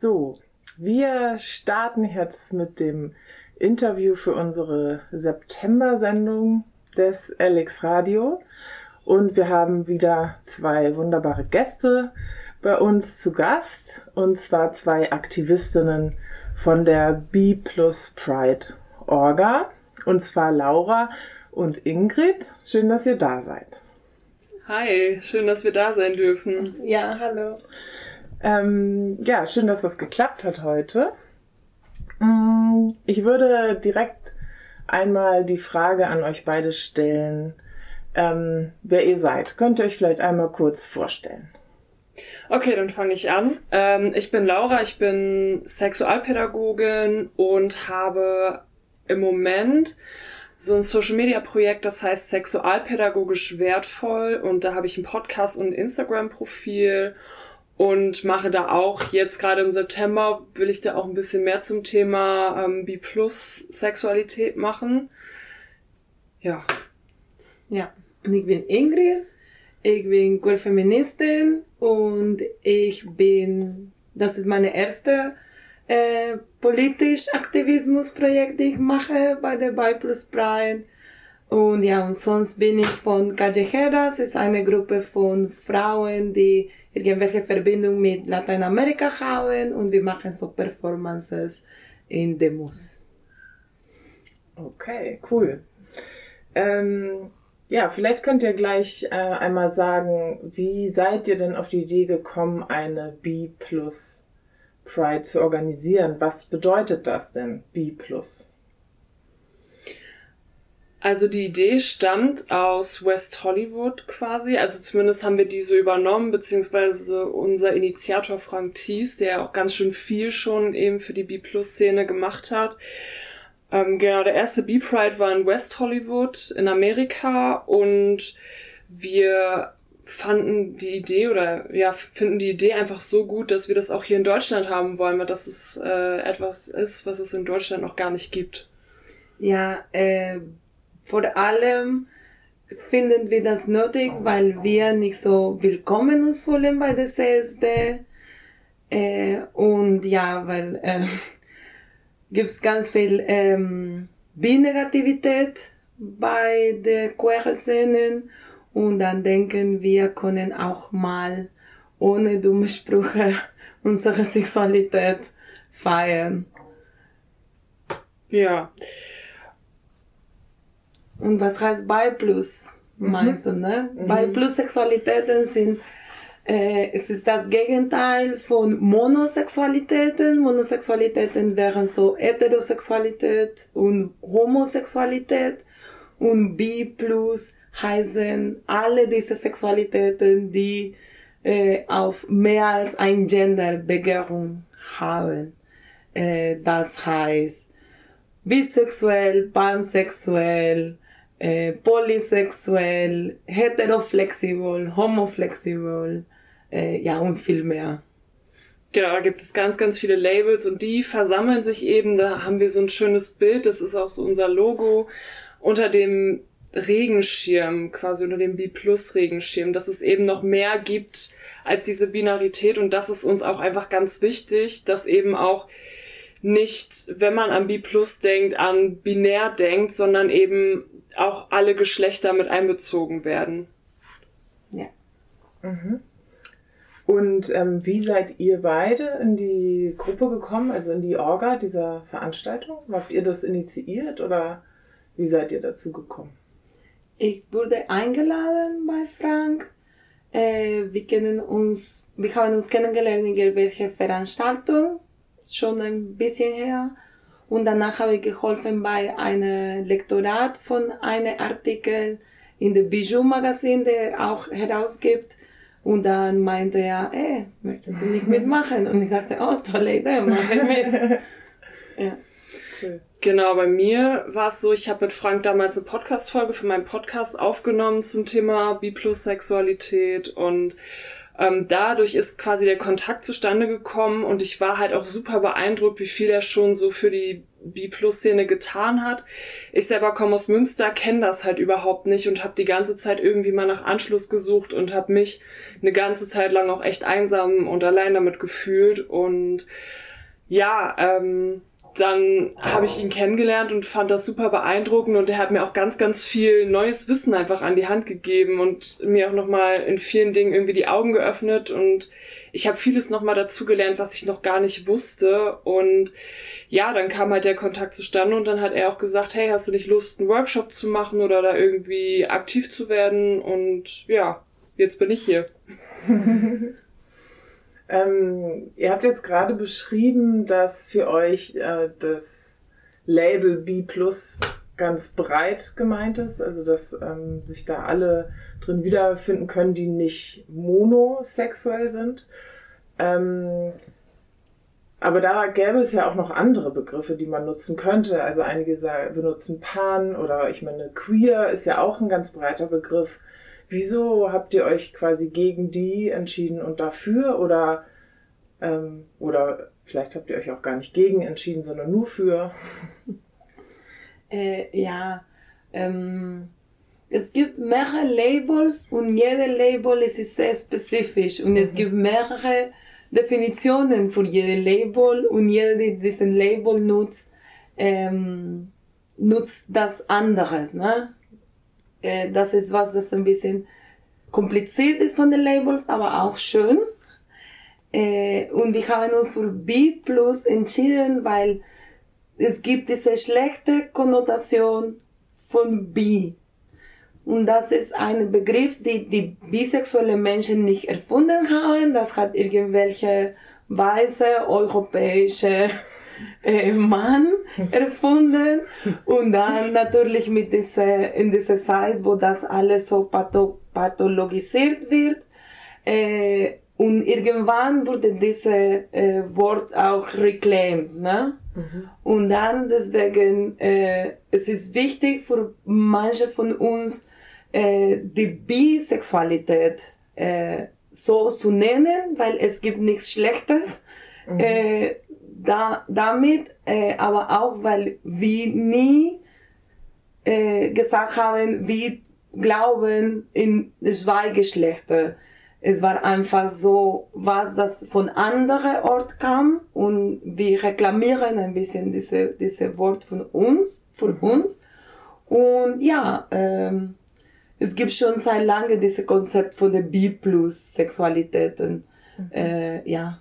So, wir starten jetzt mit dem Interview für unsere September-Sendung des LX Radio. Und wir haben wieder zwei wunderbare Gäste bei uns zu Gast. Und zwar zwei Aktivistinnen von der B Plus Pride Orga. Und zwar Laura und Ingrid. Schön, dass ihr da seid. Hi, schön, dass wir da sein dürfen. Ja, hallo. Ähm, ja, schön, dass das geklappt hat heute. Mm, ich würde direkt einmal die Frage an euch beide stellen, ähm, wer ihr seid. Könnt ihr euch vielleicht einmal kurz vorstellen? Okay, dann fange ich an. Ähm, ich bin Laura, ich bin Sexualpädagogin und habe im Moment so ein Social Media Projekt, das heißt sexualpädagogisch wertvoll und da habe ich einen Podcast und ein Instagram Profil und mache da auch jetzt gerade im September will ich da auch ein bisschen mehr zum Thema ähm, B plus Sexualität machen. Ja. Ja, und ich bin Ingrid, ich bin Queer-Feministin und ich bin, das ist meine erste äh, politisch Aktivismusprojekt, die ich mache bei der Bi Plus Pride. Und ja, und sonst bin ich von Callejeras, ist eine Gruppe von Frauen, die irgendwelche Verbindung mit Lateinamerika haben und wir machen so Performances in Demos. Okay, cool. Ähm, ja, vielleicht könnt ihr gleich äh, einmal sagen, wie seid ihr denn auf die Idee gekommen, eine B Plus Pride zu organisieren? Was bedeutet das denn, B Plus? Also die Idee stammt aus West Hollywood quasi. Also zumindest haben wir die so übernommen, beziehungsweise unser Initiator Frank Thies, der auch ganz schön viel schon eben für die B-Plus-Szene gemacht hat. Ähm, genau, der erste B-Pride war in West Hollywood in Amerika und wir fanden die Idee oder ja, finden die Idee einfach so gut, dass wir das auch hier in Deutschland haben wollen, weil das ist äh, etwas ist, was es in Deutschland noch gar nicht gibt. Ja, äh, vor allem finden wir das nötig, weil wir nicht so willkommen uns fühlen bei der CSD. Äh, und ja, weil äh, gibt's ganz viel ähm, Bi-Negativität bei der Queer-Szenen und dann denken wir können auch mal ohne dumme Sprüche unsere Sexualität feiern. Ja. Und was heißt Bi Plus, meinst mhm. du, ne? Mhm. Bi Plus Sexualitäten sind äh, es ist das Gegenteil von Monosexualitäten. Monosexualitäten wären so Heterosexualität und Homosexualität. Und B plus heißen alle diese Sexualitäten, die äh, auf mehr als ein Gender Begehrung haben. Äh, das heißt bisexuell, pansexuell, äh, polysexuell, heteroflexibel, homoflexibel, äh, ja und viel mehr. Genau, da gibt es ganz, ganz viele Labels und die versammeln sich eben, da haben wir so ein schönes Bild, das ist auch so unser Logo, unter dem Regenschirm, quasi unter dem B-Plus-Regenschirm, dass es eben noch mehr gibt als diese Binarität. Und das ist uns auch einfach ganz wichtig, dass eben auch nicht, wenn man an B Plus denkt, an binär denkt, sondern eben auch alle Geschlechter mit einbezogen werden. Ja. Mhm. Und ähm, wie seid ihr beide in die Gruppe gekommen, also in die Orga dieser Veranstaltung? Habt ihr das initiiert oder wie seid ihr dazu gekommen? Ich wurde eingeladen bei Frank. Äh, wir kennen uns, wir haben uns kennengelernt in irgendwelche Veranstaltung, schon ein bisschen her. Und danach habe ich geholfen bei einem Lektorat von einem Artikel in der Bijou Magazin, der auch herausgibt. Und dann meinte er, ey, möchtest du nicht mitmachen? Und ich dachte, oh, tolle Idee, mach ich mit. ja. Cool. Genau, bei mir war es so, ich habe mit Frank damals eine Podcast-Folge für meinen Podcast aufgenommen zum Thema B-Plus-Sexualität und ähm, dadurch ist quasi der Kontakt zustande gekommen und ich war halt auch super beeindruckt, wie viel er schon so für die B-Plus-Szene getan hat. Ich selber komme aus Münster, kenne das halt überhaupt nicht und habe die ganze Zeit irgendwie mal nach Anschluss gesucht und habe mich eine ganze Zeit lang auch echt einsam und allein damit gefühlt und ja, ähm, dann habe ich ihn kennengelernt und fand das super beeindruckend und er hat mir auch ganz, ganz viel neues Wissen einfach an die Hand gegeben und mir auch nochmal in vielen Dingen irgendwie die Augen geöffnet. Und ich habe vieles nochmal dazugelernt, was ich noch gar nicht wusste. Und ja, dann kam halt der Kontakt zustande und dann hat er auch gesagt, hey, hast du nicht Lust, einen Workshop zu machen oder da irgendwie aktiv zu werden? Und ja, jetzt bin ich hier. Ähm, ihr habt jetzt gerade beschrieben, dass für euch äh, das Label B Plus ganz breit gemeint ist, also dass ähm, sich da alle drin wiederfinden können, die nicht monosexuell sind. Ähm, aber da gäbe es ja auch noch andere Begriffe, die man nutzen könnte. Also einige benutzen Pan oder ich meine, queer ist ja auch ein ganz breiter Begriff. Wieso habt ihr euch quasi gegen die entschieden und dafür oder ähm, oder vielleicht habt ihr euch auch gar nicht gegen entschieden, sondern nur für? Äh, ja, ähm, es gibt mehrere Labels und jede Label ist sehr spezifisch und mhm. es gibt mehrere Definitionen für jede Label und jeder, der diesen Label nutzt, ähm, nutzt das anderes. Ne? Äh, das ist was, das ein bisschen kompliziert ist von den Labels, aber auch schön. Äh, und wir haben uns für B Plus entschieden, weil es gibt diese schlechte Konnotation von B. Und das ist ein Begriff, die die bisexuelle Menschen nicht erfunden haben. Das hat irgendwelche weiße europäische äh, Mann erfunden. Und dann natürlich mit dieser, in dieser Zeit, wo das alles so patho pathologisiert wird, äh, und irgendwann wurde dieses äh, Wort auch reclaimed. Ne? Mhm. Und dann deswegen, äh, es ist wichtig für manche von uns, äh, die Bisexualität äh, so zu nennen, weil es gibt nichts Schlechtes mhm. äh, da, damit, äh, aber auch, weil wir nie äh, gesagt haben, wir glauben in zwei Geschlechter. Es war einfach so, was das von anderen Ort kam und wir reklamieren ein bisschen diese, diese Wort von uns, für mhm. uns. Und ja, ähm, es gibt schon seit lange dieses Konzept von der B-Plus-Sexualitäten. Mhm. Äh, ja.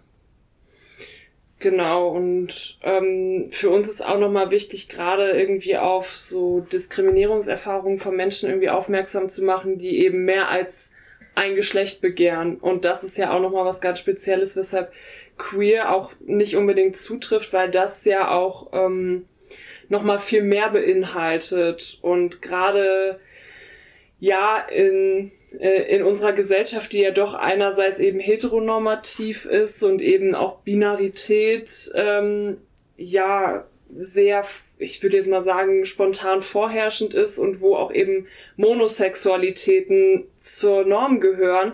Genau, und ähm, für uns ist auch nochmal wichtig, gerade irgendwie auf so Diskriminierungserfahrungen von Menschen irgendwie aufmerksam zu machen, die eben mehr als ein Geschlecht begehren. Und das ist ja auch nochmal was ganz Spezielles, weshalb queer auch nicht unbedingt zutrifft, weil das ja auch ähm, nochmal viel mehr beinhaltet. Und gerade ja in in unserer Gesellschaft, die ja doch einerseits eben heteronormativ ist und eben auch Binarität ähm, ja sehr, ich würde jetzt mal sagen, spontan vorherrschend ist und wo auch eben Monosexualitäten zur Norm gehören,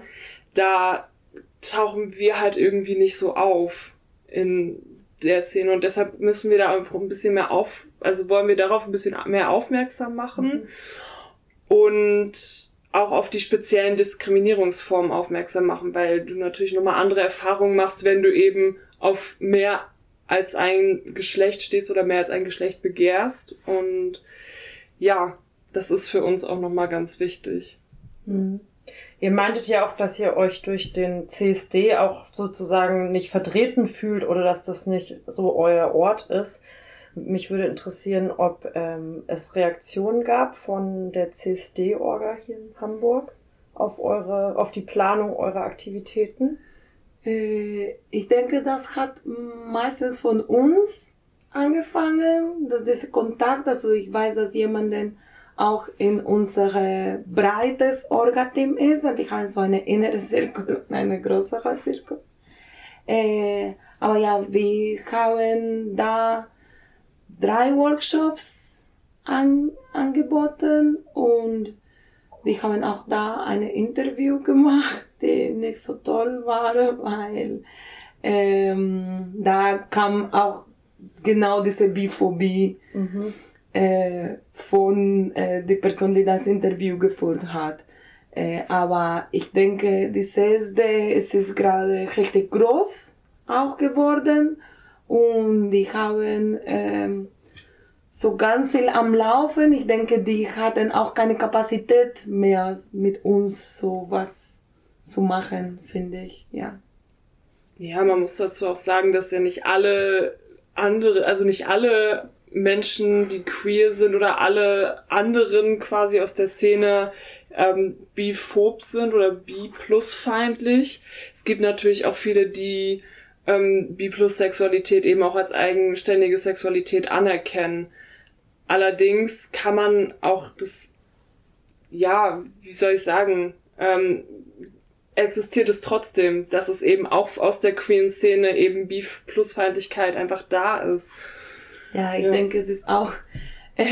da tauchen wir halt irgendwie nicht so auf in der Szene und deshalb müssen wir da einfach ein bisschen mehr auf, also wollen wir darauf ein bisschen mehr aufmerksam machen mhm. und auch auf die speziellen Diskriminierungsformen aufmerksam machen, weil du natürlich nochmal andere Erfahrungen machst, wenn du eben auf mehr als ein Geschlecht stehst oder mehr als ein Geschlecht begehrst. Und ja, das ist für uns auch nochmal ganz wichtig. Mhm. Ihr meintet ja auch, dass ihr euch durch den CSD auch sozusagen nicht vertreten fühlt oder dass das nicht so euer Ort ist. Mich würde interessieren, ob ähm, es Reaktionen gab von der CSD-Orga hier in Hamburg auf eure, auf die Planung eurer Aktivitäten. Äh, ich denke, das hat meistens von uns angefangen, dass dieser Kontakt, also ich weiß, dass jemanden auch in unser breites Orga-Team ist, weil wir haben so eine innere Zirkel und eine größere Zirkel. Äh, aber ja, wir haben da drei Workshops an, angeboten und wir haben auch da ein Interview gemacht, die nicht so toll war, weil ähm, da kam auch genau diese Biphobie mhm. äh, von äh, der Person, die das Interview geführt hat. Äh, aber ich denke, die CSD, es ist gerade richtig groß auch geworden und die haben ähm, so ganz viel am Laufen. Ich denke, die hatten auch keine Kapazität mehr mit uns so was zu machen, finde ich, ja. Ja, man muss dazu auch sagen, dass ja nicht alle andere, also nicht alle Menschen, die queer sind oder alle anderen quasi aus der Szene ähm, biphob sind oder bi-plus-feindlich. Es gibt natürlich auch viele, die ähm, Bi-plus-Sexualität eben auch als eigenständige Sexualität anerkennen. Allerdings kann man auch das, ja, wie soll ich sagen, ähm, existiert es trotzdem, dass es eben auch aus der Queen-Szene eben Beef-Plus-Feindlichkeit einfach da ist. Ja, ich ja. denke, es ist auch äh,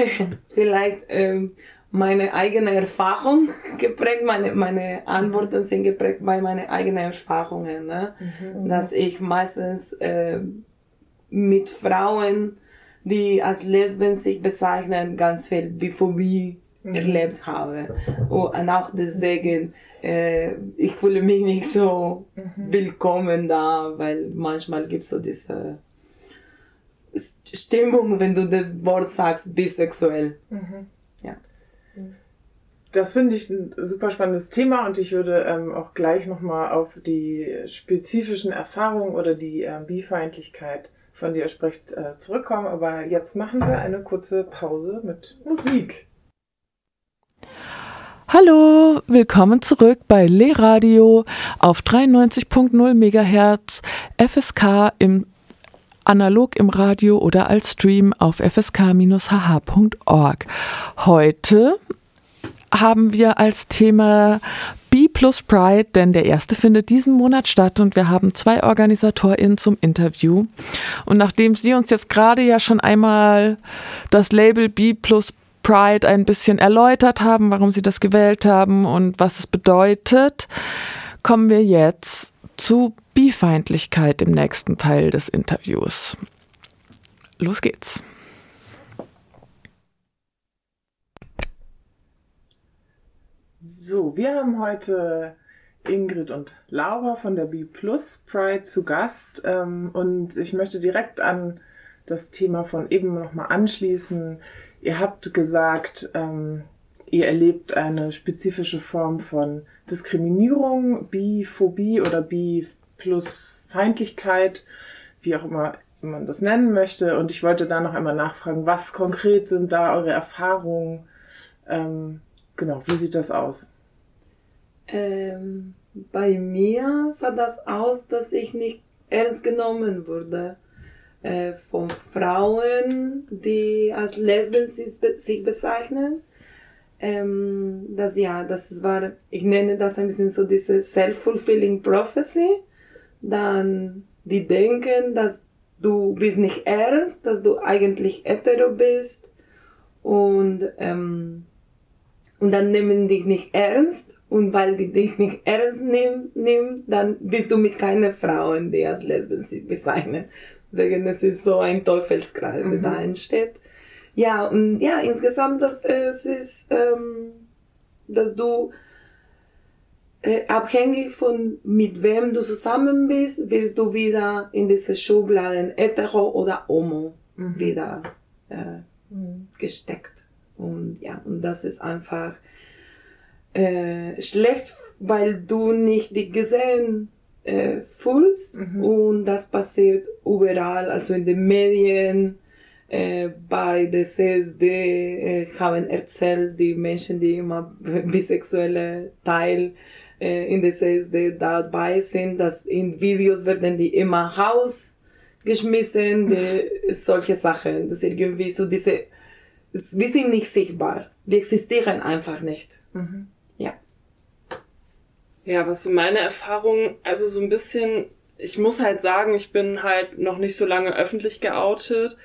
vielleicht ähm, meine eigene Erfahrung geprägt, meine, meine Antworten sind geprägt bei meinen eigenen Erfahrungen, ne? Mhm. dass ich meistens äh, mit Frauen die als Lesben sich bezeichnen, ganz viel Biphobie mhm. erlebt habe. Und auch deswegen, äh, ich fühle mich nicht so mhm. willkommen da, weil manchmal gibt es so diese Stimmung, wenn du das Wort sagst, bisexuell. Mhm. Ja. Das finde ich ein super spannendes Thema und ich würde ähm, auch gleich nochmal auf die spezifischen Erfahrungen oder die ähm, Bifeindlichkeit von dir spricht, äh, zurückkommen. Aber jetzt machen wir eine kurze Pause mit Musik. Hallo, willkommen zurück bei Lehradio auf 93.0 MHz FSK im analog im Radio oder als Stream auf fsk-hh.org. Heute haben wir als Thema B plus Pride, denn der erste findet diesen Monat statt und wir haben zwei OrganisatorInnen zum Interview. Und nachdem Sie uns jetzt gerade ja schon einmal das Label B plus Pride ein bisschen erläutert haben, warum Sie das gewählt haben und was es bedeutet, kommen wir jetzt zu Bifeindlichkeit im nächsten Teil des Interviews. Los geht's. So, wir haben heute Ingrid und Laura von der B Plus Pride zu Gast ähm, und ich möchte direkt an das Thema von eben nochmal anschließen. Ihr habt gesagt, ähm, ihr erlebt eine spezifische Form von Diskriminierung, Biphobie oder Bi plus Feindlichkeit, wie auch immer man das nennen möchte. Und ich wollte da noch einmal nachfragen, was konkret sind da eure Erfahrungen? Ähm, Genau, wie sieht das aus? Ähm, bei mir sah das aus, dass ich nicht ernst genommen wurde äh, von Frauen, die als Lesben sich bezeichnen. Ähm, das ja, das war, ich nenne das ein bisschen so diese self-fulfilling prophecy. Dann die denken, dass du bist nicht ernst, dass du eigentlich hetero bist und ähm, und dann nehmen dich nicht ernst und weil die dich nicht ernst nehmen, nehmen dann bist du mit keiner Frau, die als Lesben sich bezeichnen. Deswegen es ist so ein Teufelskreis, der mhm. da entsteht. Ja, und ja, insgesamt, das, es ist, ähm, dass du äh, abhängig von mit wem du zusammen bist, wirst du wieder in diese Schubladen hetero oder homo mhm. wieder äh, mhm. gesteckt. Und ja, und das ist einfach äh, schlecht, weil du nicht die gesehen äh, fühlst. Mhm. Und das passiert überall, also in den Medien, äh, bei der CSD äh, haben erzählt, die Menschen, die immer bisexuelle Teil äh, in der CSD dabei sind, dass in Videos werden die immer rausgeschmissen, die, solche Sachen. Das ist irgendwie so diese wir sind nicht sichtbar. Wir existieren einfach nicht. Mhm. Ja. Ja, was so meine Erfahrung, also so ein bisschen, ich muss halt sagen, ich bin halt noch nicht so lange öffentlich geoutet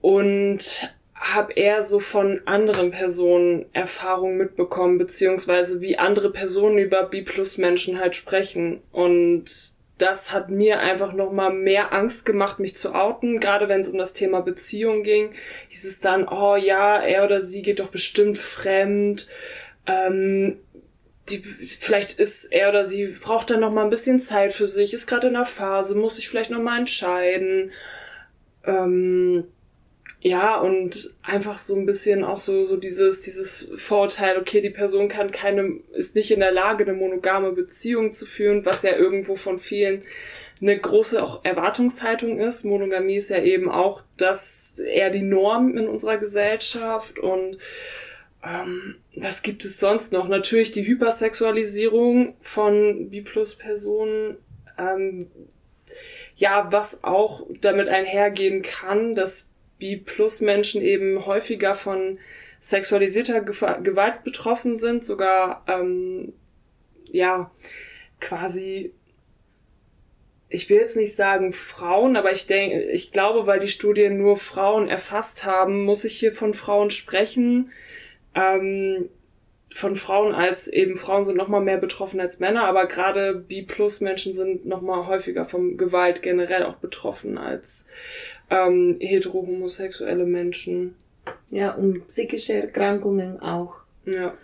und habe eher so von anderen Personen Erfahrungen mitbekommen, beziehungsweise wie andere Personen über B-Plus-Menschen halt sprechen. Und das hat mir einfach nochmal mehr Angst gemacht, mich zu outen. Gerade wenn es um das Thema Beziehung ging, hieß es dann, oh ja, er oder sie geht doch bestimmt fremd. Ähm, die, vielleicht ist er oder sie braucht dann noch mal ein bisschen Zeit für sich, ist gerade in einer Phase, muss sich vielleicht noch mal entscheiden. Ähm, ja, und einfach so ein bisschen auch so, so dieses, dieses Vorurteil, okay, die Person kann keine, ist nicht in der Lage, eine monogame Beziehung zu führen, was ja irgendwo von vielen eine große auch Erwartungshaltung ist. Monogamie ist ja eben auch das eher die Norm in unserer Gesellschaft und ähm, was gibt es sonst noch? Natürlich die Hypersexualisierung von B-Plus-Personen. Ähm, ja, was auch damit einhergehen kann, dass B-Plus-Menschen eben häufiger von sexualisierter Gewalt betroffen sind, sogar ähm, ja quasi ich will jetzt nicht sagen Frauen, aber ich denke, ich glaube, weil die Studien nur Frauen erfasst haben, muss ich hier von Frauen sprechen. Ähm, von Frauen als eben Frauen sind noch mal mehr betroffen als Männer, aber gerade B-Plus-Menschen sind noch mal häufiger von Gewalt generell auch betroffen als ähm, hetero-homosexuelle Menschen. Ja, und psychische Erkrankungen auch. Ja.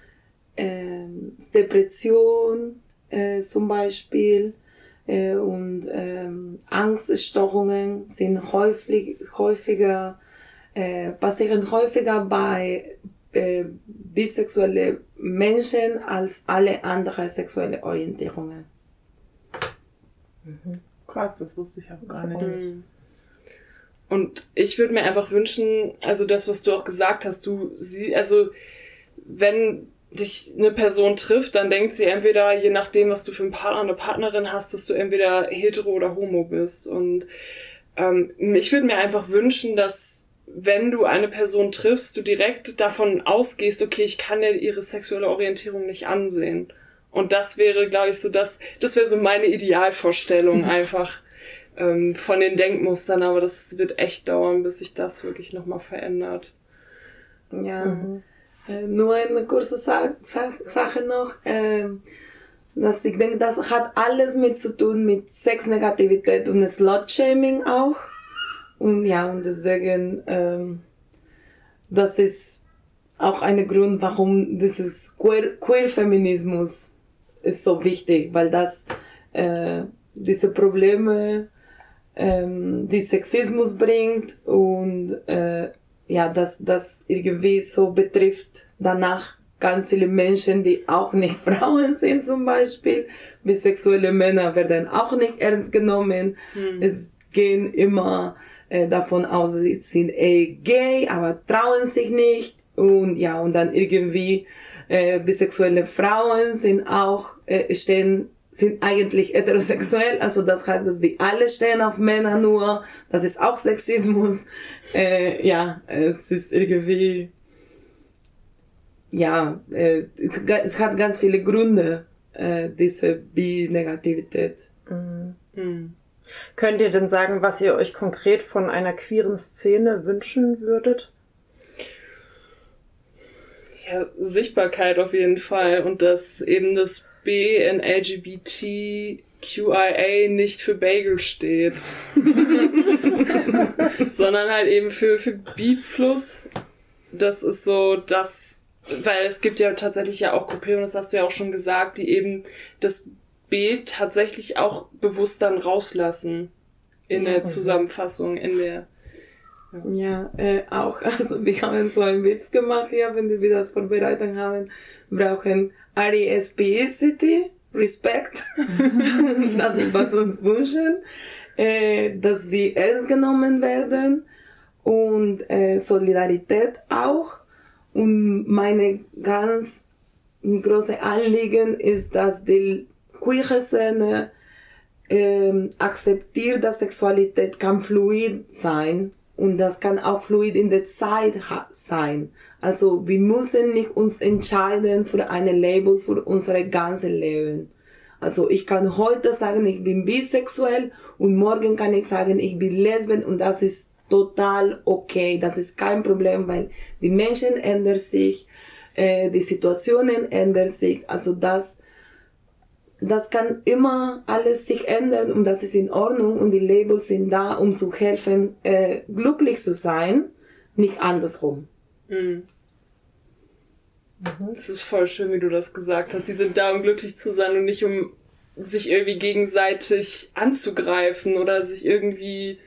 Ähm, Depression äh, zum Beispiel äh, und ähm, Angststörungen sind häufig, häufiger, äh, passieren häufiger bei äh, bisexuelle Menschen als alle anderen sexuelle Orientierungen. Mhm. Krass, das wusste ich auch gar nicht. Mhm. Und ich würde mir einfach wünschen, also das, was du auch gesagt hast, du sie, also wenn dich eine Person trifft, dann denkt sie entweder, je nachdem, was du für einen Partner, eine Partnerin hast, dass du entweder hetero oder homo bist. Und ähm, ich würde mir einfach wünschen, dass wenn du eine Person triffst, du direkt davon ausgehst, okay, ich kann ja ihre sexuelle Orientierung nicht ansehen. Und das wäre, glaube ich, so das, das wäre so meine Idealvorstellung einfach ähm, von den Denkmustern, aber das wird echt dauern, bis sich das wirklich nochmal verändert. Ja. Mhm. Äh, nur eine kurze Sa Sa Sache noch. Äh, dass ich denke, das hat alles mit zu tun mit Sexnegativität und Slut-Shaming auch. Und ja, und deswegen, ähm, das ist auch ein Grund, warum dieses Queer-Feminismus Queer ist so wichtig, weil das äh, diese Probleme ähm, die Sexismus bringt und äh, ja, dass das irgendwie so betrifft danach ganz viele Menschen, die auch nicht Frauen sind zum Beispiel. Bisexuelle Männer werden auch nicht ernst genommen. Mhm. Es gehen immer äh, davon aus, sie sind eh gay, aber trauen sich nicht. Und ja, und dann irgendwie äh, bisexuelle Frauen sind auch, äh, stehen sind eigentlich heterosexuell, also das heißt, dass wir alle stehen auf Männer nur, das ist auch Sexismus. Äh, ja, es ist irgendwie, ja, äh, es, hat ganz viele Gründe, äh, diese Bi-Negativität. Mhm. Mhm. Könnt ihr denn sagen, was ihr euch konkret von einer queeren Szene wünschen würdet? Ja, Sichtbarkeit auf jeden Fall und dass eben das B in LGBTQIA nicht für Bagel steht. Sondern halt eben für, für B+. Das ist so das, weil es gibt ja tatsächlich ja auch Gruppierungen, das hast du ja auch schon gesagt, die eben das B tatsächlich auch bewusst dann rauslassen in der Zusammenfassung, in der ja, äh, auch, also wir haben so einen Witz gemacht hier, wenn wir das vorbereitet haben, brauchen RESPCity, Respect, das ist was uns wünschen, äh, dass wir ernst genommen werden und äh, Solidarität auch. Und meine ganz große Anliegen ist, dass die queere Szene äh, akzeptiert, dass Sexualität kann fluid sein und das kann auch fluid in der Zeit sein. Also wir müssen nicht uns entscheiden für eine Label für unser ganzes Leben. Also ich kann heute sagen, ich bin bisexuell und morgen kann ich sagen, ich bin lesbisch und das ist total okay. Das ist kein Problem, weil die Menschen ändern sich, äh, die Situationen ändern sich. Also das, das kann immer alles sich ändern und das ist in Ordnung und die Labels sind da, um zu helfen, äh, glücklich zu sein, nicht andersrum. Mhm. Das ist voll schön, wie du das gesagt hast. Die sind da, um glücklich zu sein und nicht um sich irgendwie gegenseitig anzugreifen oder sich irgendwie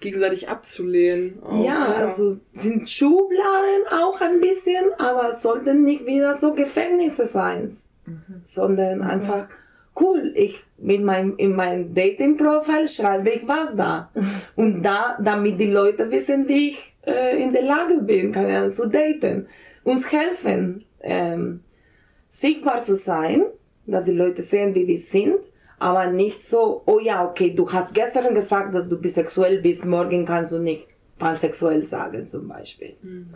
gegenseitig abzulehnen. Auch, ja, ja, also sind Schubladen auch ein bisschen, aber sollten nicht wieder so Gefängnisse sein, mhm. sondern mhm. einfach cool. Ich mit meinem in meinem Dating Profile schreibe ich was da und da, damit die Leute wissen, wie ich äh, in der Lage bin, kann ja zu daten, uns helfen, ähm, sichtbar zu sein, dass die Leute sehen, wie wir sind aber nicht so, oh ja, okay, du hast gestern gesagt, dass du bisexuell bist, morgen kannst du nicht pansexuell sagen zum Beispiel. Mhm.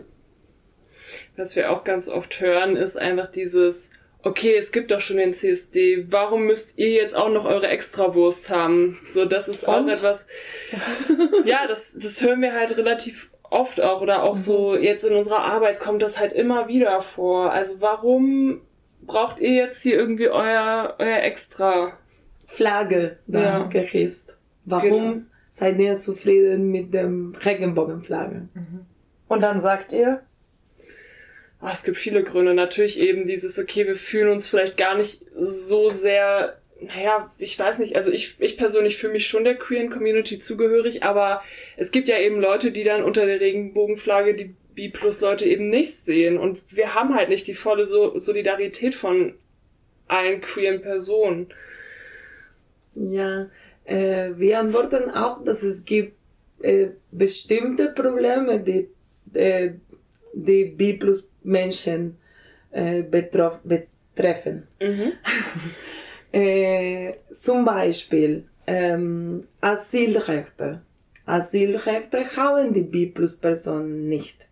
Was wir auch ganz oft hören, ist einfach dieses, okay, es gibt doch schon den CSD, warum müsst ihr jetzt auch noch eure Extrawurst haben? So, das ist Und? auch etwas, ja, das, das hören wir halt relativ oft auch oder auch mhm. so jetzt in unserer Arbeit kommt das halt immer wieder vor. Also warum braucht ihr jetzt hier irgendwie euer, euer Extra? Flagge da ja. gehisst. Warum genau. seid ihr zufrieden mit dem Regenbogenflagge? Mhm. Und dann sagt ihr? Oh, es gibt viele Gründe. Natürlich eben dieses, okay, wir fühlen uns vielleicht gar nicht so sehr, naja, ich weiß nicht, also ich, ich persönlich fühle mich schon der queeren Community zugehörig, aber es gibt ja eben Leute, die dann unter der Regenbogenflagge die B-Plus-Leute eben nicht sehen. Und wir haben halt nicht die volle so Solidarität von allen queeren Personen. Ja, äh, wir antworten auch, dass es gibt äh, bestimmte Probleme, die äh, die B-Plus Menschen äh, betroff, betreffen. Mhm. äh, zum Beispiel ähm, Asylrechte. Asylrechte haben die B-Plus Personen nicht.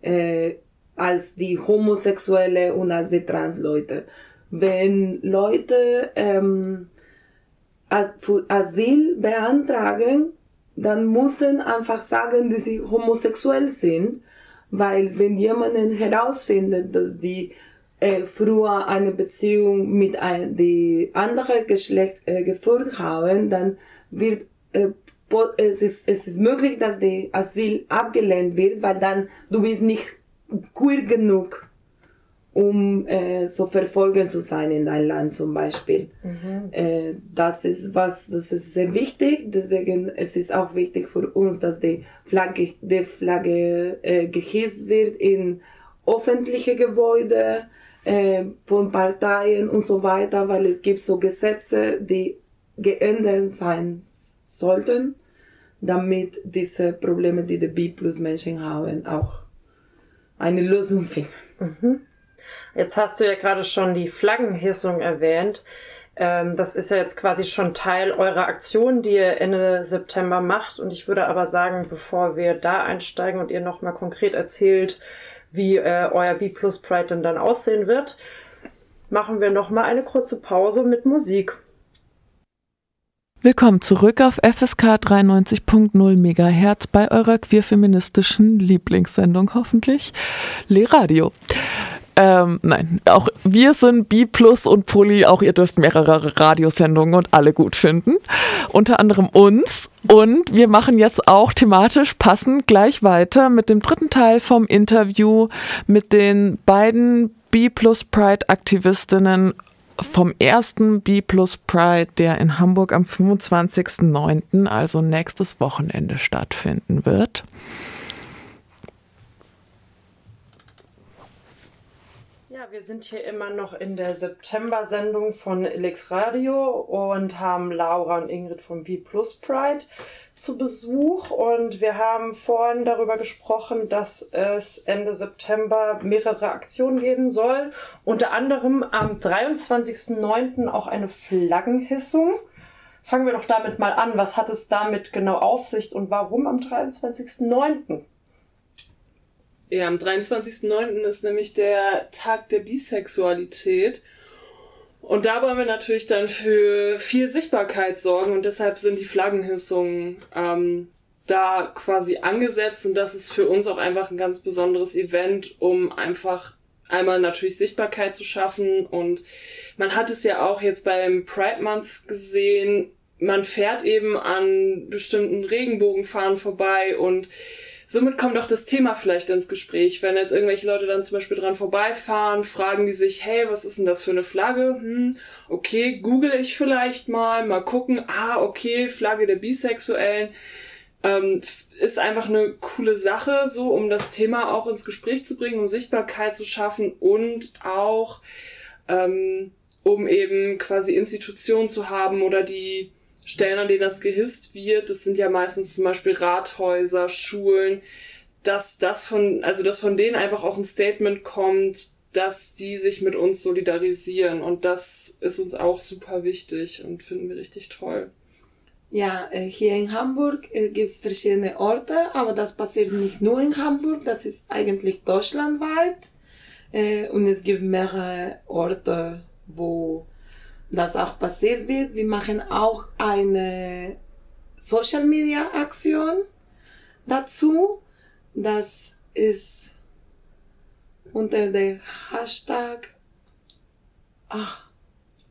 Äh, als die Homosexuelle und als die Transleute. Wenn Leute ähm, Asyl beantragen, dann müssen einfach sagen, dass sie homosexuell sind, weil wenn jemanden herausfindet, dass die äh, früher eine Beziehung mit ein, die andere Geschlecht äh, geführt haben, dann wird äh, es ist, es ist möglich, dass die Asyl abgelehnt wird, weil dann du bist nicht queer genug um äh, so verfolgen zu sein in dein Land zum Beispiel. Mhm. Äh, das ist was, das ist sehr wichtig. Deswegen es ist auch wichtig für uns, dass die Flagge, die Flagge äh, gehisst wird in öffentliche Gebäude äh, von Parteien und so weiter, weil es gibt so Gesetze, die geändert sein sollten, damit diese Probleme, die die B-Plus-Menschen haben, auch eine Lösung finden. Mhm. Jetzt hast du ja gerade schon die Flaggenhissung erwähnt. Ähm, das ist ja jetzt quasi schon Teil eurer Aktion, die ihr Ende September macht. Und ich würde aber sagen, bevor wir da einsteigen und ihr nochmal konkret erzählt, wie äh, euer B Plus Pride denn dann aussehen wird, machen wir nochmal eine kurze Pause mit Musik. Willkommen zurück auf FSK 93.0 MHz bei eurer queerfeministischen Lieblingssendung hoffentlich, Le Radio. Ähm, nein, auch wir sind B Plus und Poli. Auch ihr dürft mehrere Radiosendungen und alle gut finden. Unter anderem uns. Und wir machen jetzt auch thematisch passend gleich weiter mit dem dritten Teil vom Interview mit den beiden B Plus Pride Aktivistinnen vom ersten B Plus Pride, der in Hamburg am 25.09., also nächstes Wochenende stattfinden wird. Wir sind hier immer noch in der September-Sendung von Elix Radio und haben Laura und Ingrid vom B Plus Pride zu Besuch und wir haben vorhin darüber gesprochen, dass es Ende September mehrere Aktionen geben soll. Unter anderem am 23.09. auch eine Flaggenhissung. Fangen wir doch damit mal an. Was hat es damit genau auf sich und warum am 23.09.? Ja, am 23.09. ist nämlich der Tag der Bisexualität. Und da wollen wir natürlich dann für viel Sichtbarkeit sorgen und deshalb sind die Flaggenhissungen ähm, da quasi angesetzt und das ist für uns auch einfach ein ganz besonderes Event, um einfach einmal natürlich Sichtbarkeit zu schaffen und man hat es ja auch jetzt beim Pride Month gesehen, man fährt eben an bestimmten Regenbogenfahnen vorbei und somit kommt auch das Thema vielleicht ins Gespräch. Wenn jetzt irgendwelche Leute dann zum Beispiel dran vorbeifahren, fragen die sich, hey, was ist denn das für eine Flagge? Hm, okay, google ich vielleicht mal, mal gucken, ah, okay, Flagge der Bisexuellen. Ähm, ist einfach eine coole Sache, so um das Thema auch ins Gespräch zu bringen, um Sichtbarkeit zu schaffen und auch ähm, um eben quasi Institutionen zu haben oder die Stellen, an denen das gehisst wird, das sind ja meistens zum Beispiel Rathäuser, Schulen, dass das von, also dass von denen einfach auch ein Statement kommt, dass die sich mit uns solidarisieren und das ist uns auch super wichtig und finden wir richtig toll. Ja, äh, hier in Hamburg äh, gibt es verschiedene Orte, aber das passiert nicht nur in Hamburg, das ist eigentlich deutschlandweit. Äh, und es gibt mehrere Orte, wo das auch passiert wird. Wir machen auch eine Social Media Aktion dazu. Das ist unter dem Hashtag ach,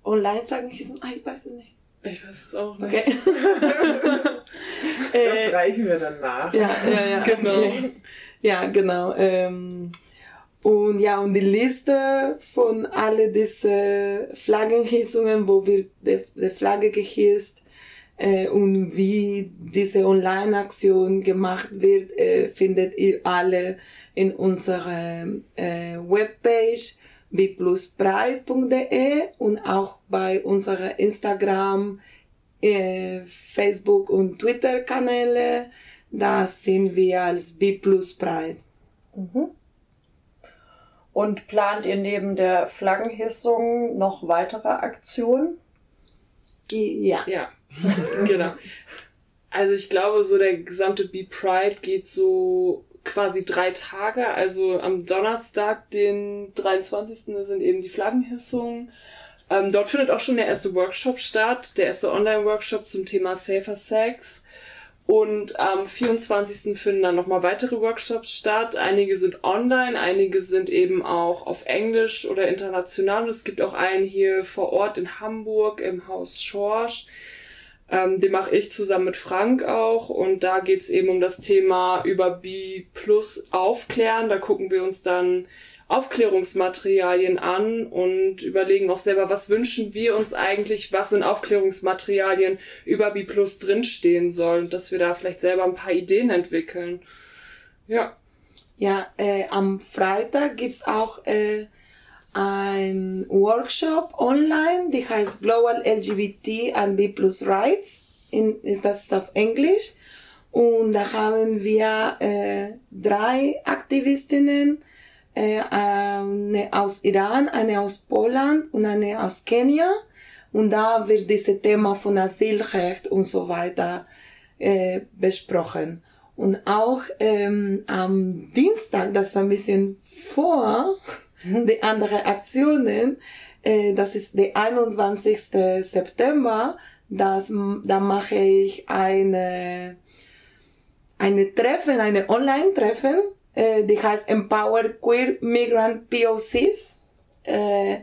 Online-Fragen ah, ich weiß es nicht. Ich weiß es auch nicht. Okay. das reichen wir dann nach. Ja, ja, ja. Genau. Okay. Ja, genau. Ähm, und ja, und die Liste von alle diese Flaggenhissungen, wo wird die, die Flagge gehisst äh, und wie diese Online-Aktion gemacht wird, äh, findet ihr alle in unserer äh, Webpage bplusbreit.de und auch bei unserer Instagram, äh, Facebook und Twitter Kanäle. Da sind wir als bplusbreit. Mhm. Und plant ihr neben der Flaggenhissung noch weitere Aktionen? Ja. Ja, genau. Also ich glaube, so der gesamte Be Pride geht so quasi drei Tage. Also am Donnerstag, den 23. sind eben die Flaggenhissungen. Ähm, dort findet auch schon der erste Workshop statt, der erste Online-Workshop zum Thema Safer Sex. Und am 24. finden dann nochmal weitere Workshops statt. Einige sind online, einige sind eben auch auf Englisch oder international. Und es gibt auch einen hier vor Ort in Hamburg im Haus Schorsch. Ähm, den mache ich zusammen mit Frank auch. Und da geht's eben um das Thema über B Plus aufklären. Da gucken wir uns dann Aufklärungsmaterialien an und überlegen auch selber, was wünschen wir uns eigentlich, was in Aufklärungsmaterialien über B Plus drinstehen soll dass wir da vielleicht selber ein paar Ideen entwickeln. Ja. Ja, äh, am Freitag gibt's auch äh, ein Workshop online, die heißt Global LGBT and B Plus Rights. In, ist das auf Englisch. Und da haben wir äh, drei Aktivistinnen, eine aus Iran, eine aus Polen und eine aus Kenia. Und da wird dieses Thema von Asylrecht und so weiter äh, besprochen. Und auch ähm, am Dienstag, das ist ein bisschen vor die anderen Aktionen, äh, das ist der 21. September, das, da mache ich eine, eine Treffen, eine Online-Treffen äh, die heißt Empower Queer Migrant POCs. Äh,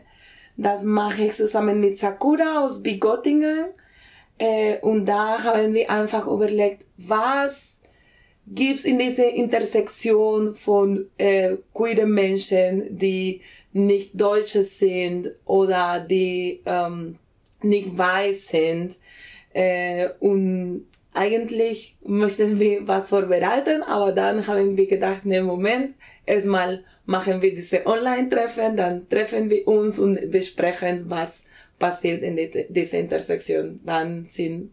das mache ich zusammen mit Sakura aus Bigottingen. Äh, und da haben wir einfach überlegt, was gibt's in dieser Intersektion von äh, queeren Menschen, die nicht Deutsche sind oder die ähm, nicht weiß sind. Äh, und eigentlich möchten wir was vorbereiten, aber dann haben wir gedacht, ne Moment, erstmal machen wir diese Online-Treffen, dann treffen wir uns und besprechen, was passiert in dieser Intersektion. Dann sind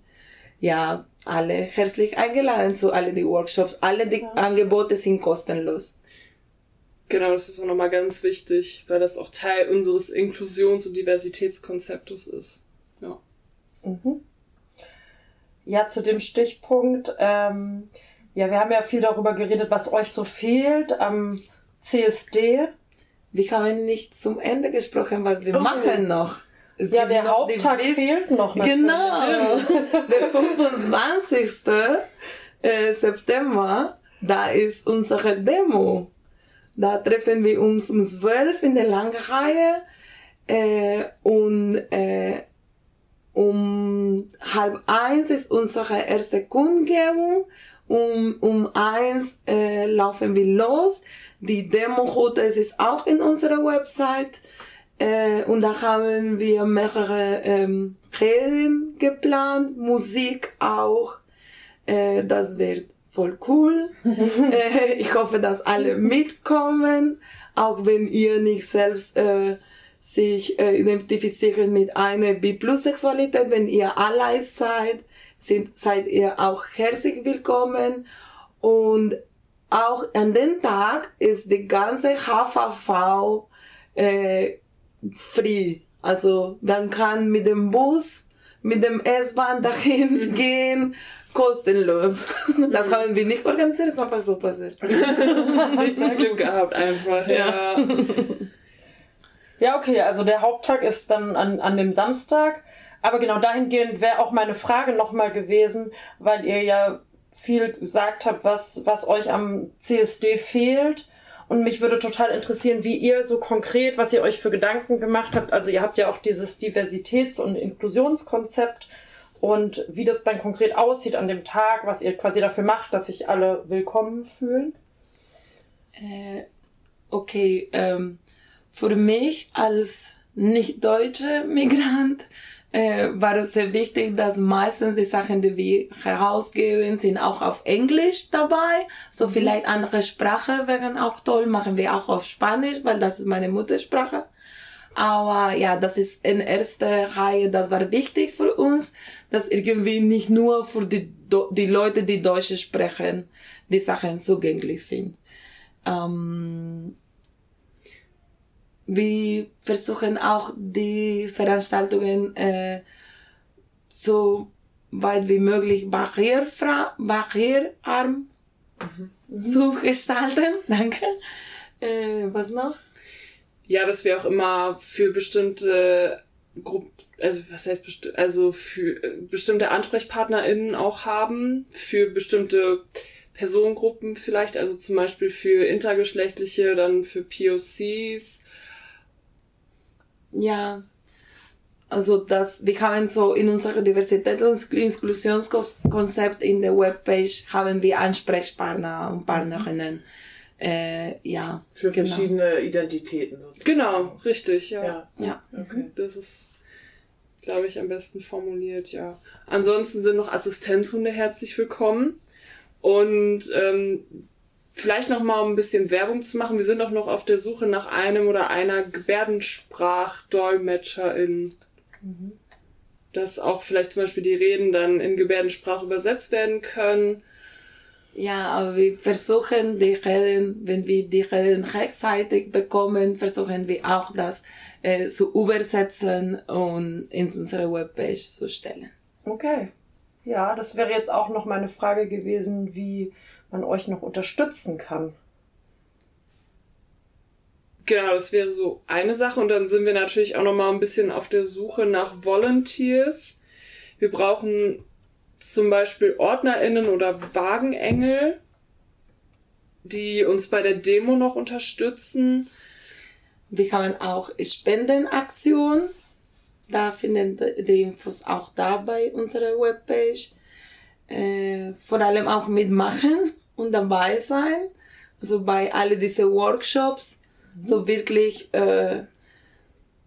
ja alle herzlich eingeladen zu alle die Workshops. Alle die ja. Angebote sind kostenlos. Genau, das ist auch nochmal ganz wichtig, weil das auch Teil unseres Inklusions- und Diversitätskonzeptes ist. Ja. Mhm. Ja, zu dem Stichpunkt. Ähm, ja, wir haben ja viel darüber geredet, was euch so fehlt am CSD. Wir haben nicht zum Ende gesprochen, was wir oh. machen noch. Es ja, der noch Haupttag fehlt noch. Genau. Der 25. äh, September, da ist unsere Demo. Da treffen wir uns um 12 in der Langreihe äh, und äh, um halb eins ist unsere erste Kundgebung. Um, um eins äh, laufen wir los. Die Demo-Route ist auch in unserer Website. Äh, und da haben wir mehrere ähm, Reden geplant, Musik auch. Äh, das wird voll cool. äh, ich hoffe, dass alle mitkommen, auch wenn ihr nicht selbst äh, sich äh, identifizieren mit einer B-Plus-Sexualität. Wenn ihr allein seid, sind, seid ihr auch herzlich willkommen. Und auch an den Tag ist die ganze HVV äh, free. Also man kann mit dem Bus, mit dem S-Bahn dahin gehen kostenlos. Das haben wir nicht organisiert, ist einfach so passiert. Richtig Glück gehabt einfach, ja. ja. Ja, okay, also der Haupttag ist dann an, an dem Samstag. Aber genau dahingehend wäre auch meine Frage nochmal gewesen, weil ihr ja viel gesagt habt, was, was euch am CSD fehlt. Und mich würde total interessieren, wie ihr so konkret, was ihr euch für Gedanken gemacht habt. Also ihr habt ja auch dieses Diversitäts- und Inklusionskonzept und wie das dann konkret aussieht an dem Tag, was ihr quasi dafür macht, dass sich alle willkommen fühlen. Äh, okay, ähm, für mich als nicht deutsche Migrant äh, war es sehr wichtig, dass meistens die Sachen, die wir herausgeben, sind auch auf Englisch dabei. So mhm. vielleicht andere Sprache wären auch toll, machen wir auch auf Spanisch, weil das ist meine Muttersprache. Aber ja, das ist in erster Reihe, das war wichtig für uns, dass irgendwie nicht nur für die, die Leute, die Deutsch sprechen, die Sachen zugänglich sind. Ähm, wir versuchen auch die Veranstaltungen äh, so weit wie möglich barrierefrei, barrierarm mhm. zu gestalten. Danke. Äh, was noch? Ja, dass wir auch immer für bestimmte Gruppen, also was heißt besti also für äh, bestimmte AnsprechpartnerInnen auch haben, für bestimmte Personengruppen vielleicht, also zum Beispiel für intergeschlechtliche, dann für POCs ja, also das, wir haben so in unserem Diversität und Inklusionskonzept in der Webpage haben wir Ansprechpartner und Partnerinnen. Äh, ja. Für genau. verschiedene Identitäten sozusagen. Genau, richtig, ja. Ja. ja. Okay. Das ist, glaube ich, am besten formuliert, ja. Ansonsten sind noch Assistenzhunde herzlich willkommen. Und ähm, vielleicht noch mal um ein bisschen Werbung zu machen. Wir sind auch noch auf der Suche nach einem oder einer Gebärdensprachdolmetscherin. Mhm. Dass auch vielleicht zum Beispiel die Reden dann in Gebärdensprache übersetzt werden können. Ja, aber wir versuchen die Reden, wenn wir die Reden rechtzeitig bekommen, versuchen wir auch das äh, zu übersetzen und in unsere Webpage zu stellen. Okay. Ja, das wäre jetzt auch noch meine Frage gewesen, wie man euch noch unterstützen kann. Genau, das wäre so eine Sache. Und dann sind wir natürlich auch noch mal ein bisschen auf der Suche nach Volunteers. Wir brauchen zum Beispiel OrdnerInnen oder Wagenengel, die uns bei der Demo noch unterstützen. Wir haben auch Spendenaktionen. Da finden die Infos auch da bei unserer Webpage. Äh, vor allem auch mitmachen und dabei sein. Also bei alle diese Workshops, mhm. so wirklich äh,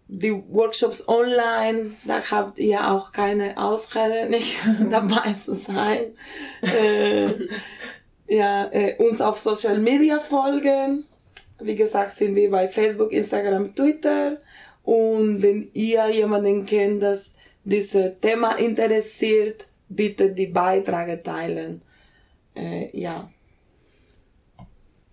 die Workshops online, da habt ihr auch keine Ausrede, nicht dabei zu sein. äh, ja, äh, uns auf Social Media folgen. Wie gesagt, sind wir bei Facebook, Instagram, Twitter. Und wenn ihr jemanden kennt, das dieses Thema interessiert, bitte die Beiträge teilen. Äh, ja.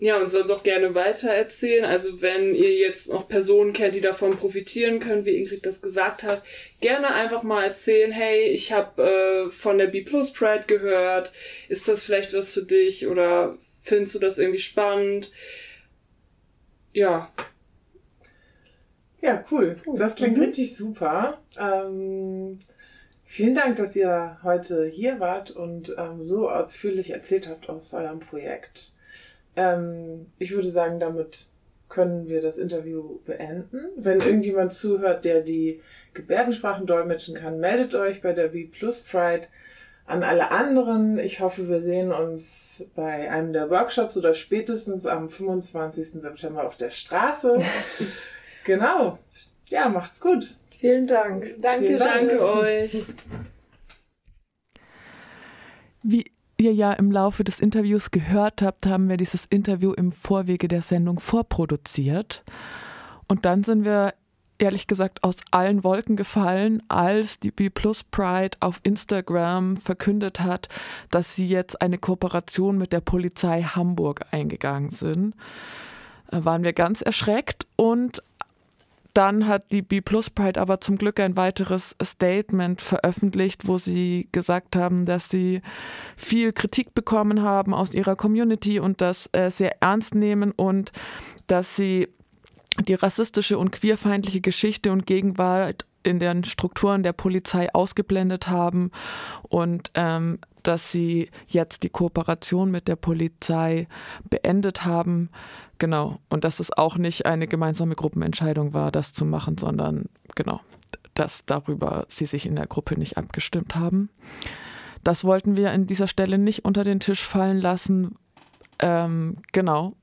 Ja, und sonst auch gerne weitererzählen. Also wenn ihr jetzt noch Personen kennt, die davon profitieren können, wie Ingrid das gesagt hat, gerne einfach mal erzählen, hey, ich habe äh, von der B Plus Pride gehört, ist das vielleicht was für dich oder findest du das irgendwie spannend? Ja. Ja, cool. Das klingt mhm. richtig super. Ähm Vielen Dank, dass ihr heute hier wart und ähm, so ausführlich erzählt habt aus eurem Projekt. Ähm, ich würde sagen, damit können wir das Interview beenden. Wenn irgendjemand zuhört, der die Gebärdensprachen dolmetschen kann, meldet euch bei der B Plus Pride. An alle anderen, ich hoffe, wir sehen uns bei einem der Workshops oder spätestens am 25. September auf der Straße. genau. Ja, macht's gut. Vielen Dank. Danke, Vielen Dank. danke euch. Wie ihr ja im Laufe des Interviews gehört habt, haben wir dieses Interview im Vorwege der Sendung vorproduziert. Und dann sind wir ehrlich gesagt aus allen Wolken gefallen, als die B Plus Pride auf Instagram verkündet hat, dass sie jetzt eine Kooperation mit der Polizei Hamburg eingegangen sind. Da waren wir ganz erschreckt und dann hat die B Plus Pride aber zum Glück ein weiteres Statement veröffentlicht, wo sie gesagt haben, dass sie viel Kritik bekommen haben aus ihrer Community und das äh, sehr ernst nehmen und dass sie die rassistische und queerfeindliche Geschichte und Gegenwart in den Strukturen der Polizei ausgeblendet haben und ähm, dass sie jetzt die Kooperation mit der Polizei beendet haben. Genau. Und dass es auch nicht eine gemeinsame Gruppenentscheidung war, das zu machen, sondern genau, dass darüber sie sich in der Gruppe nicht abgestimmt haben. Das wollten wir an dieser Stelle nicht unter den Tisch fallen lassen. Ähm, genau.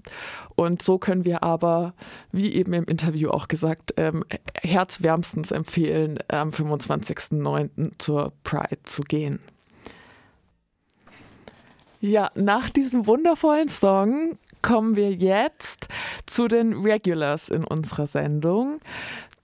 Und so können wir aber, wie eben im Interview auch gesagt, ähm, herzwärmstens empfehlen, am 25.09. zur Pride zu gehen. Ja, nach diesem wundervollen Song kommen wir jetzt zu den Regulars in unserer Sendung,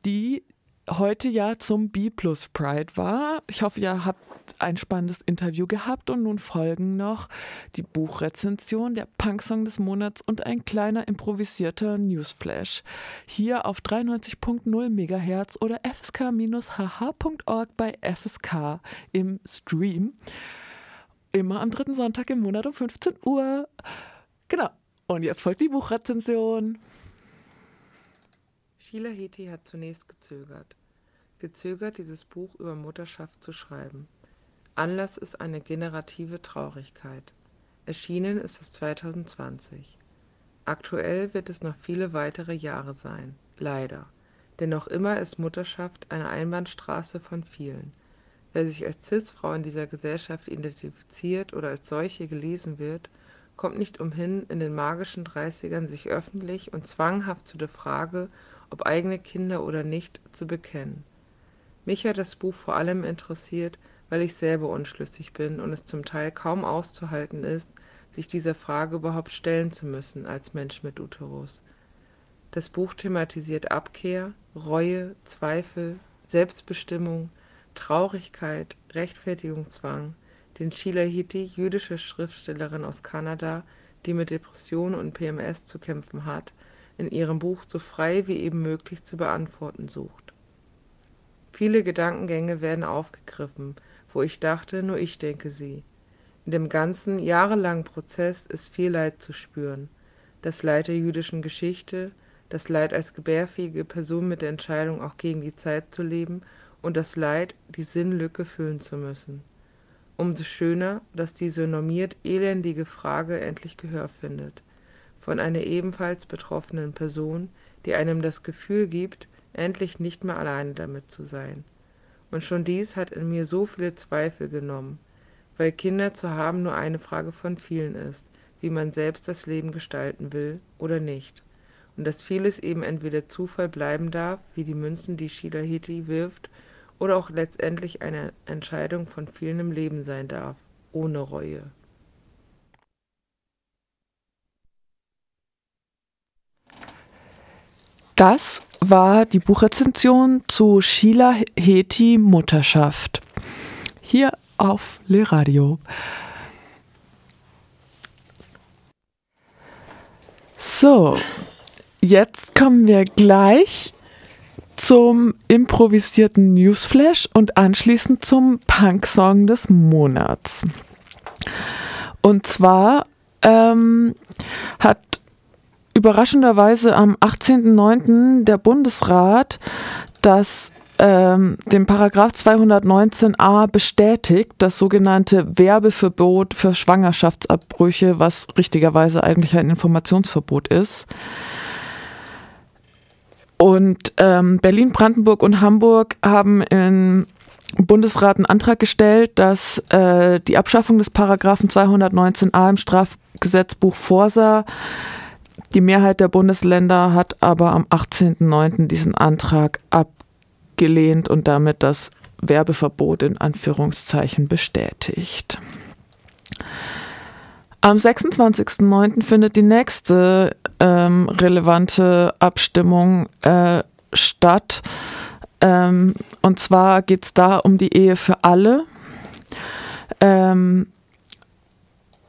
die heute ja zum B Plus Pride war. Ich hoffe, ihr habt ein spannendes Interview gehabt und nun folgen noch die Buchrezension, der Punksong des Monats und ein kleiner improvisierter Newsflash. Hier auf 93.0 MHz oder fsk-hh.org bei FSK im Stream. Immer am dritten Sonntag im Monat um 15 Uhr. Genau. Und jetzt folgt die Buchrezension. Sheila Heti hat zunächst gezögert. Gezögert, dieses Buch über Mutterschaft zu schreiben. Anlass ist eine generative Traurigkeit. Erschienen ist es 2020. Aktuell wird es noch viele weitere Jahre sein. Leider. Denn noch immer ist Mutterschaft eine Einbahnstraße von vielen. Wer sich als Cis-Frau in dieser Gesellschaft identifiziert oder als solche gelesen wird, kommt nicht umhin, in den magischen Dreißigern sich öffentlich und zwanghaft zu der Frage, ob eigene Kinder oder nicht, zu bekennen. Mich hat das Buch vor allem interessiert, weil ich selber unschlüssig bin und es zum Teil kaum auszuhalten ist, sich dieser Frage überhaupt stellen zu müssen als Mensch mit Uterus. Das Buch thematisiert Abkehr, Reue, Zweifel, Selbstbestimmung, Traurigkeit, Rechtfertigungszwang, den Sheila Hiti, jüdische Schriftstellerin aus Kanada, die mit Depressionen und PMS zu kämpfen hat, in ihrem Buch so frei wie eben möglich zu beantworten sucht. Viele Gedankengänge werden aufgegriffen, wo ich dachte, nur ich denke sie. In dem ganzen jahrelangen Prozess ist viel Leid zu spüren. Das Leid der jüdischen Geschichte, das Leid als gebärfähige Person mit der Entscheidung, auch gegen die Zeit zu leben und das Leid, die Sinnlücke füllen zu müssen. Umso schöner, dass diese normiert elendige Frage endlich Gehör findet. Von einer ebenfalls betroffenen Person, die einem das Gefühl gibt, endlich nicht mehr alleine damit zu sein. Und schon dies hat in mir so viele Zweifel genommen, weil Kinder zu haben nur eine Frage von vielen ist, wie man selbst das Leben gestalten will oder nicht. Und dass vieles eben entweder Zufall bleiben darf, wie die Münzen, die Sheila Hiti wirft, oder auch letztendlich eine Entscheidung von vielen im Leben sein darf, ohne Reue. Das war die Buchrezension zu Sheila Heti Mutterschaft. Hier auf Le Radio. So, jetzt kommen wir gleich zum improvisierten Newsflash und anschließend zum Punk-Song des Monats. Und zwar ähm, hat überraschenderweise am 18.09. der Bundesrat das ähm, den Paragraph 219a bestätigt, das sogenannte Werbeverbot für Schwangerschaftsabbrüche, was richtigerweise eigentlich ein Informationsverbot ist. Und ähm, Berlin, Brandenburg und Hamburg haben im Bundesrat einen Antrag gestellt, dass äh, die Abschaffung des Paragraphen 219a im Strafgesetzbuch vorsah. Die Mehrheit der Bundesländer hat aber am 18.09. diesen Antrag abgelehnt und damit das Werbeverbot in Anführungszeichen bestätigt. Am 26.09. findet die nächste ähm, relevante Abstimmung äh, statt. Ähm, und zwar geht es da um die Ehe für alle. Ähm,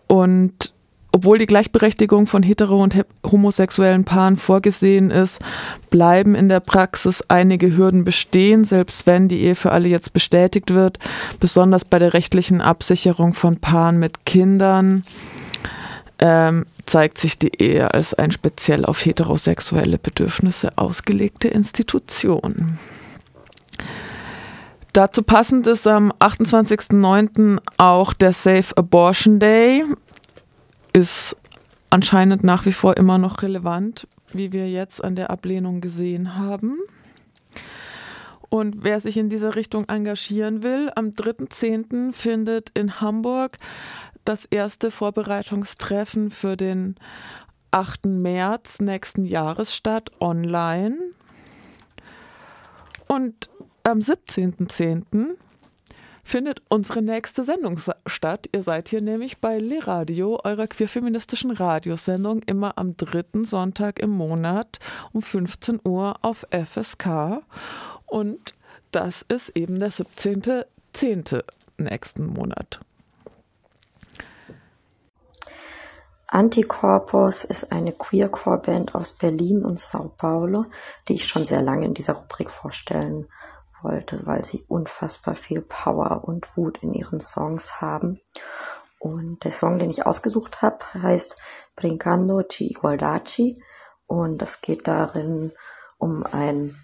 und obwohl die Gleichberechtigung von hetero- und homosexuellen Paaren vorgesehen ist, bleiben in der Praxis einige Hürden bestehen, selbst wenn die Ehe für alle jetzt bestätigt wird, besonders bei der rechtlichen Absicherung von Paaren mit Kindern ähm, zeigt sich die Ehe als ein speziell auf heterosexuelle Bedürfnisse ausgelegte Institution. Dazu passend ist am 28.09. auch der Safe Abortion Day. Ist anscheinend nach wie vor immer noch relevant, wie wir jetzt an der Ablehnung gesehen haben. Und wer sich in dieser Richtung engagieren will, am 3.10. findet in Hamburg das erste Vorbereitungstreffen für den 8. März nächsten Jahres statt, online. Und am 17.10. findet unsere nächste Sendung statt. Ihr seid hier nämlich bei Le Radio, eurer queerfeministischen Radiosendung, immer am dritten Sonntag im Monat um 15 Uhr auf FSK. Und das ist eben der 17.10. nächsten Monat. Anticorpus ist eine Queercore-Band aus Berlin und Sao Paulo, die ich schon sehr lange in dieser Rubrik vorstellen wollte, weil sie unfassbar viel Power und Wut in ihren Songs haben. Und der Song, den ich ausgesucht habe, heißt Brincando Chi Igualdachi und es geht darin um ein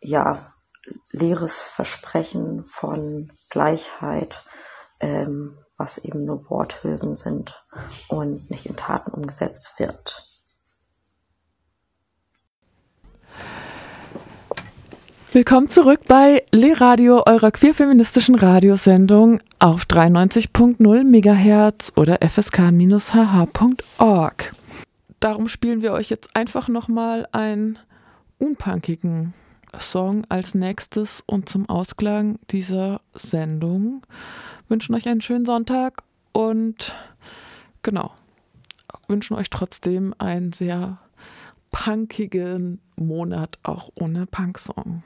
ja leeres Versprechen von Gleichheit, ähm, was eben nur Worthülsen sind und nicht in Taten umgesetzt wird. Willkommen zurück bei Le Radio, eurer queerfeministischen Radiosendung auf 93.0 MHz oder fsk-hh.org. Darum spielen wir euch jetzt einfach nochmal einen unpunkigen Song als nächstes und zum Ausklang dieser Sendung wünschen euch einen schönen Sonntag und genau, wünschen euch trotzdem einen sehr punkigen Monat auch ohne Punksong.